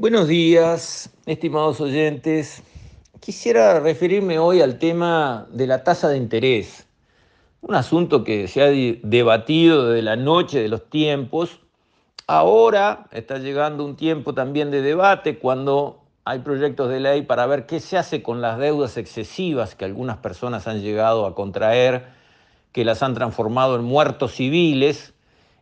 Buenos días, estimados oyentes. Quisiera referirme hoy al tema de la tasa de interés, un asunto que se ha debatido desde la noche de los tiempos. Ahora está llegando un tiempo también de debate cuando hay proyectos de ley para ver qué se hace con las deudas excesivas que algunas personas han llegado a contraer, que las han transformado en muertos civiles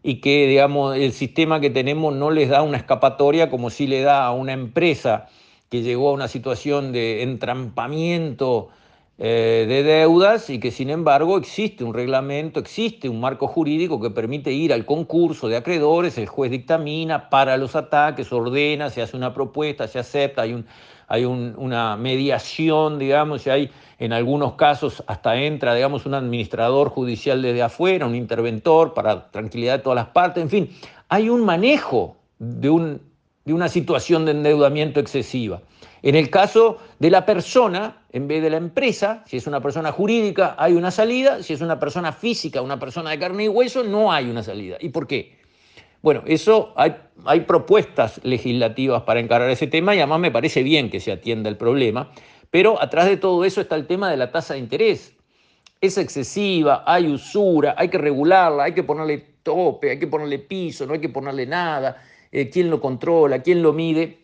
y que, digamos, el sistema que tenemos no les da una escapatoria como si le da a una empresa que llegó a una situación de entrampamiento eh, de deudas y que sin embargo existe un reglamento, existe un marco jurídico que permite ir al concurso de acreedores, el juez dictamina, para los ataques, ordena, se hace una propuesta, se acepta, hay, un, hay una mediación, digamos, y hay en algunos casos hasta entra, digamos, un administrador judicial desde afuera, un interventor para tranquilidad de todas las partes, en fin, hay un manejo de, un, de una situación de endeudamiento excesiva. En el caso de la persona, en vez de la empresa, si es una persona jurídica, hay una salida, si es una persona física, una persona de carne y hueso, no hay una salida. ¿Y por qué? Bueno, eso hay, hay propuestas legislativas para encarar ese tema y además me parece bien que se atienda el problema, pero atrás de todo eso está el tema de la tasa de interés. Es excesiva, hay usura, hay que regularla, hay que ponerle tope, hay que ponerle piso, no hay que ponerle nada, eh, quién lo controla, quién lo mide.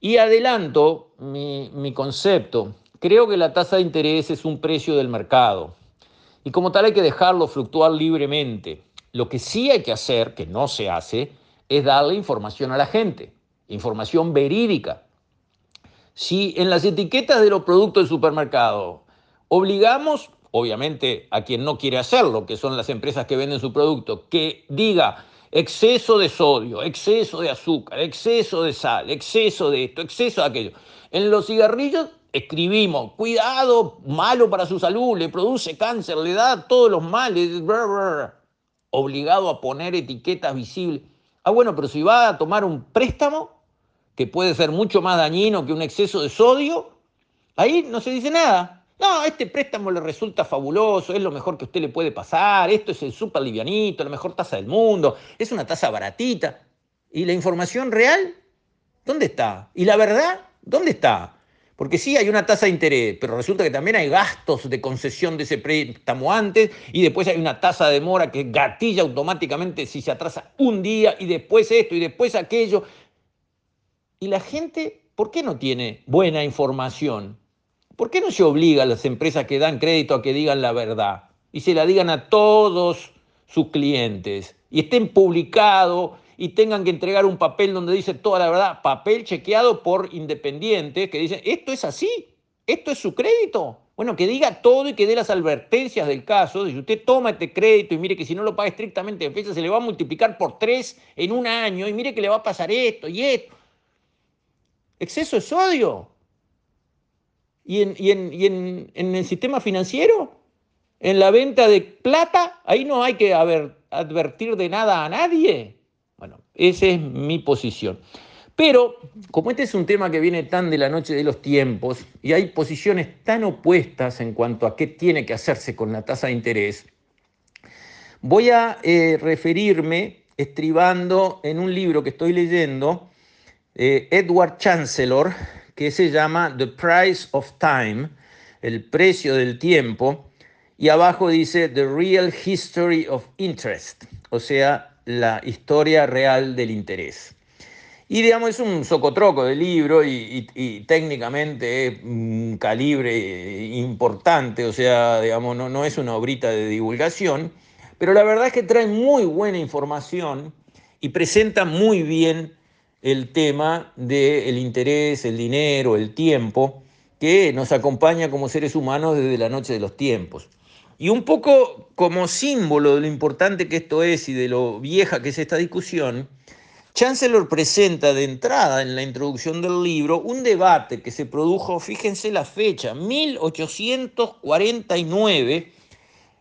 Y adelanto mi, mi concepto. Creo que la tasa de interés es un precio del mercado y como tal hay que dejarlo fluctuar libremente. Lo que sí hay que hacer, que no se hace, es darle información a la gente, información verídica, si en las etiquetas de los productos del supermercado obligamos, obviamente a quien no quiere hacerlo, que son las empresas que venden su producto, que diga exceso de sodio, exceso de azúcar, exceso de sal, exceso de esto, exceso de aquello. En los cigarrillos escribimos, cuidado, malo para su salud, le produce cáncer, le da todos los males, obligado a poner etiquetas visibles. Ah, bueno, pero si va a tomar un préstamo, que puede ser mucho más dañino que un exceso de sodio, ahí no se dice nada. No, este préstamo le resulta fabuloso, es lo mejor que usted le puede pasar, esto es el súper livianito, la mejor tasa del mundo, es una tasa baratita. ¿Y la información real? ¿Dónde está? ¿Y la verdad? ¿Dónde está? Porque sí hay una tasa de interés, pero resulta que también hay gastos de concesión de ese préstamo antes y después hay una tasa de mora que gatilla automáticamente si se atrasa un día y después esto y después aquello. Y la gente, ¿por qué no tiene buena información? ¿Por qué no se obliga a las empresas que dan crédito a que digan la verdad y se la digan a todos sus clientes y estén publicados y tengan que entregar un papel donde dice toda la verdad, papel chequeado por independientes que dicen, esto es así, esto es su crédito? Bueno, que diga todo y que dé las advertencias del caso, de si usted toma este crédito y mire que si no lo paga estrictamente de fecha se le va a multiplicar por tres en un año y mire que le va a pasar esto y esto. Exceso de sodio. ¿Y, en, el sistema financiero? ¿En la venta de plata? Ahí no hay que advertir de nada a nadie. Bueno, esa es mi posición. Pero como este es un tema que viene tan de la noche de los tiempos y hay posiciones tan opuestas en cuanto a qué tiene que hacerse con la tasa de interés, voy a eh, referirme estribando en un libro que estoy leyendo eh, Edward Chancellor, que se llama The Price of Time, el precio del tiempo, y abajo dice The Real History of Interest, o sea, la historia real del interés. Y digamos, es un socotroco de libro y, técnicamente es un calibre importante, o sea, digamos, no, no es una obrita de divulgación, pero la verdad es que trae muy buena información y presenta muy bien el tema del interés, el dinero, el tiempo, que nos acompaña como seres humanos desde la noche de los tiempos. Y un poco como símbolo de lo importante que esto es y de lo vieja que es esta discusión, Chancellor presenta de entrada en la introducción del libro un debate que se produjo, fíjense la fecha, 1849,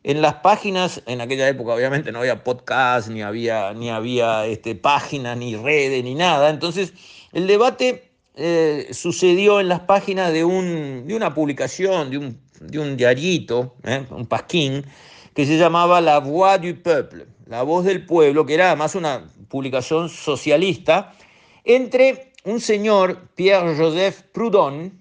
en las páginas, en aquella época obviamente no había podcast, ni había, ni había este, páginas, ni redes, ni nada. Entonces, el debate eh, sucedió en las páginas de, un, de una publicación, de un, de un diarito, eh, un pasquín, que se llamaba La Voix du Peuple, La Voz del Pueblo, que era además una publicación socialista, entre un señor, Pierre-Joseph Proudhon,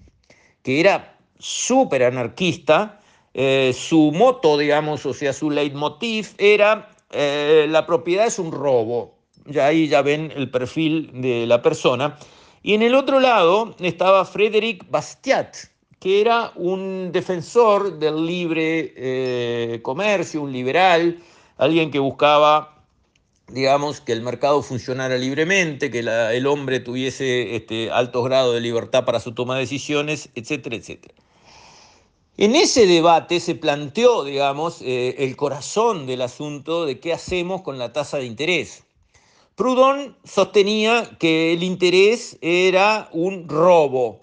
que era súper anarquista, eh, su moto, digamos, o sea, su leitmotiv era eh, la propiedad es un robo. Ya ahí ya ven el perfil de la persona. Y en el otro lado estaba Frédéric Bastiat, que era un defensor del libre eh, comercio, un liberal, alguien que buscaba digamos, que el mercado funcionara libremente, que el hombre tuviese este, altos grados de libertad para su toma de decisiones, etcétera, etcétera. En ese debate se planteó, digamos, eh, el corazón del asunto de qué hacemos con la tasa de interés. Proudhon sostenía que el interés era un robo,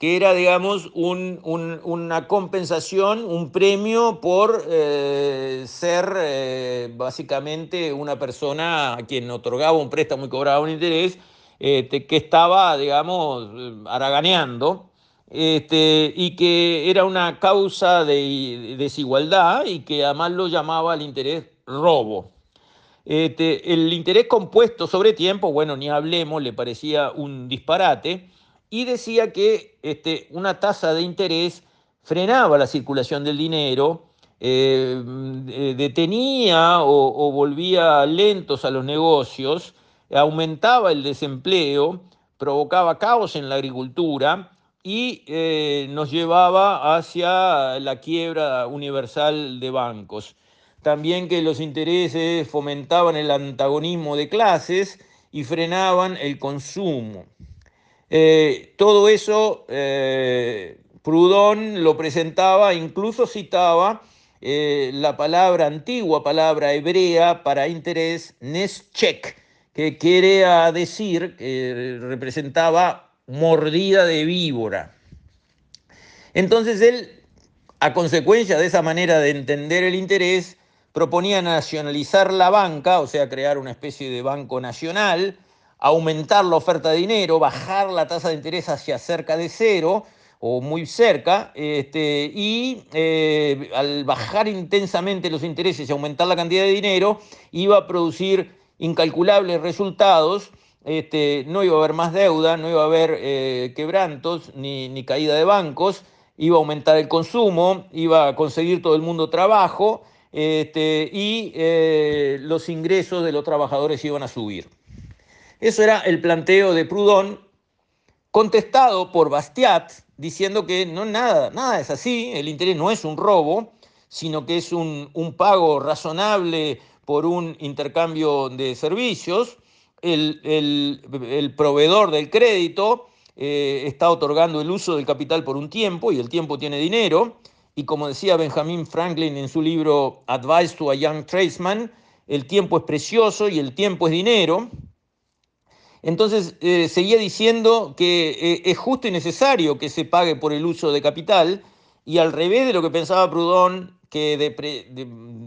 que era, digamos, una compensación, un premio por eh, ser eh, básicamente una persona a quien otorgaba un préstamo y cobraba un interés, que estaba, digamos, haraganeando, este, y que era una causa de desigualdad y que además lo llamaba el interés robo. Este, el interés compuesto sobre tiempo, bueno, ni hablemos, le parecía un disparate y decía que este, una tasa de interés frenaba la circulación del dinero, eh, detenía o, volvía lentos a los negocios, aumentaba el desempleo, provocaba caos en la agricultura y eh, nos llevaba hacia la quiebra universal de bancos. También que los intereses fomentaban el antagonismo de clases y frenaban el consumo. Eh, todo eso eh, Proudhon lo presentaba, incluso citaba eh, la palabra antigua, palabra hebrea para interés, neschek, que quiere decir, que representaba mordida de víbora. Entonces él, a consecuencia de esa manera de entender el interés, proponía nacionalizar la banca, o sea, crear una especie de banco nacional, aumentar la oferta de dinero, bajar la tasa de interés hacia cerca de cero o muy cerca, este, y eh, al bajar intensamente los intereses y aumentar la cantidad de dinero, iba a producir incalculables resultados. Este, no iba a haber más deuda, no iba a haber eh, quebrantos ni, caída de bancos, iba a aumentar el consumo, iba a conseguir todo el mundo trabajo este, y eh, los ingresos de los trabajadores iban a subir. Eso era el planteo de Proudhon, contestado por Bastiat, diciendo que no, nada, nada es así, el interés no es un robo, sino que es un, pago razonable por un intercambio de servicios. El, proveedor del crédito eh, está otorgando el uso del capital por un tiempo y el tiempo tiene dinero. Y como decía Benjamin Franklin en su libro Advice to a Young Tradesman, el tiempo es precioso y el tiempo es dinero. Entonces eh, seguía diciendo que eh, es justo y necesario que se pague por el uso de capital y al revés de lo que pensaba Proudhon, que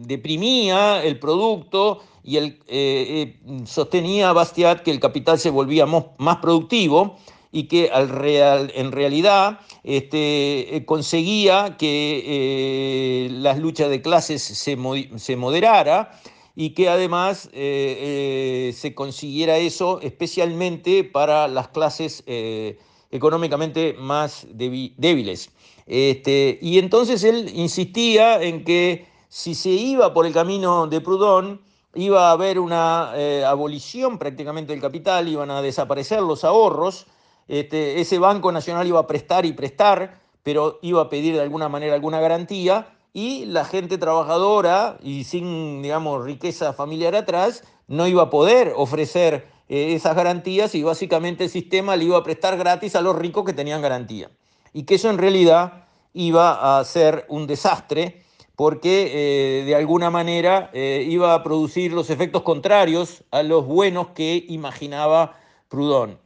deprimía el producto y el, eh, sostenía Bastiat que el capital se volvía más productivo y que al real, en realidad este, conseguía que las luchas de clases se, se moderara y que además eh, eh, se consiguiera eso especialmente para las clases eh, económicamente más débiles. Este, y entonces él insistía en que si se iba por el camino de Proudhon, iba a haber una abolición prácticamente del capital, iban a desaparecer los ahorros, este, ese Banco Nacional iba a prestar y prestar, pero iba a pedir de alguna manera alguna garantía, y la gente trabajadora y sin, digamos, riqueza familiar atrás no iba a poder ofrecer eh, esas garantías y básicamente el sistema le iba a prestar gratis a los ricos que tenían garantía. Y que eso en realidad iba a ser un desastre porque eh, de alguna manera eh, iba a producir los efectos contrarios a los buenos que imaginaba Proudhon.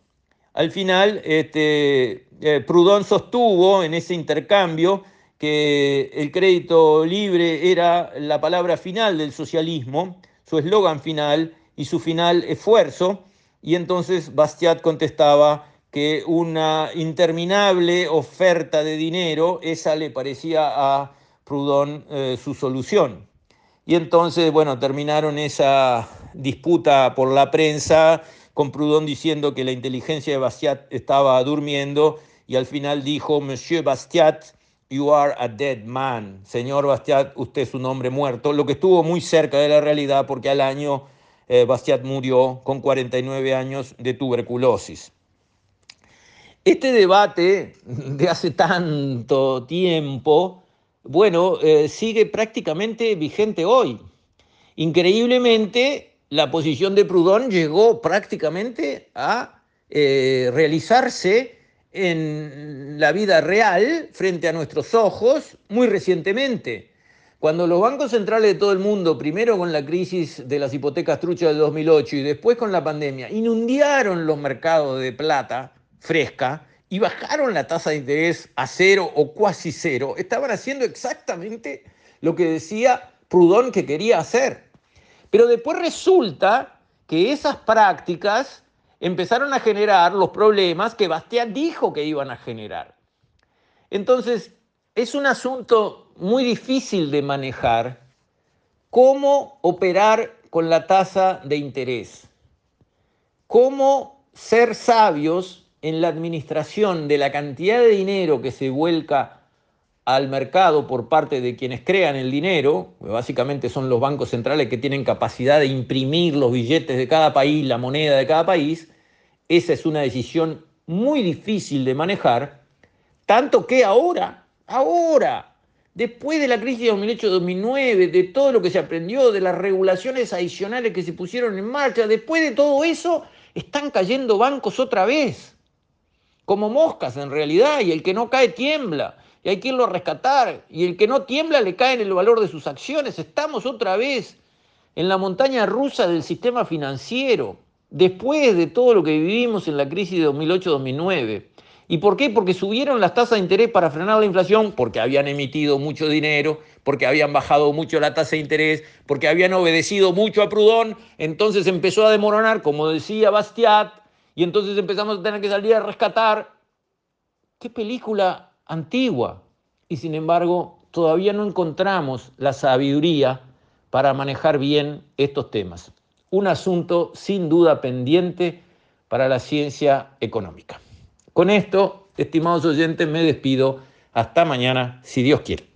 Al final, este, Proudhon sostuvo en ese intercambio que el crédito libre era la palabra final del socialismo, su eslogan final y su final esfuerzo, y entonces Bastiat contestaba que una interminable oferta de dinero, esa le parecía a Proudhon eh, su solución. Y entonces, bueno, terminaron esa disputa por la prensa con Proudhon diciendo que la inteligencia de Bastiat estaba durmiendo y al final dijo, Monsieur Bastiat, you are a dead man. Señor Bastiat, usted es un hombre muerto, lo que estuvo muy cerca de la realidad porque al año eh, Bastiat murió con 49 años de tuberculosis. Este debate de hace tanto tiempo, bueno, eh, sigue prácticamente vigente hoy. Increíblemente, la posición de Proudhon llegó prácticamente a eh, realizarse en la vida real, frente a nuestros ojos, muy recientemente. Cuando los bancos centrales de todo el mundo, primero con la crisis de las hipotecas truchas del 2008 y después con la pandemia, inundaron los mercados de plata, fresca y bajaron la tasa de interés a cero o cuasi cero, estaban haciendo exactamente lo que decía Proudhon que quería hacer. Pero después resulta que esas prácticas empezaron a generar los problemas que Bastián dijo que iban a generar. Entonces, es un asunto muy difícil de manejar cómo operar con la tasa de interés, cómo ser sabios en la administración de la cantidad de dinero que se vuelca al mercado por parte de quienes crean el dinero, básicamente son los bancos centrales que tienen capacidad de imprimir los billetes de cada país, la moneda de cada país, esa es una decisión muy difícil de manejar, tanto que ahora, ahora, después de la crisis de 2008-2009, de todo lo que se aprendió, de las regulaciones adicionales que se pusieron en marcha, después de todo eso, están cayendo bancos otra vez como moscas en realidad, y el que no cae tiembla, y hay que irlo a rescatar, y el que no tiembla le cae en el valor de sus acciones. Estamos otra vez en la montaña rusa del sistema financiero, después de todo lo que vivimos en la crisis de 2008-2009. ¿Y por qué? Porque subieron las tasas de interés para frenar la inflación, porque habían emitido mucho dinero, porque habían bajado mucho la tasa de interés, porque habían obedecido mucho a Proudhon, entonces empezó a demoronar, como decía Bastiat, y entonces empezamos a tener que salir a rescatar. Qué película antigua. Y sin embargo, todavía no encontramos la sabiduría para manejar bien estos temas. Un asunto sin duda pendiente para la ciencia económica. Con esto, estimados oyentes, me despido. Hasta mañana, si Dios quiere.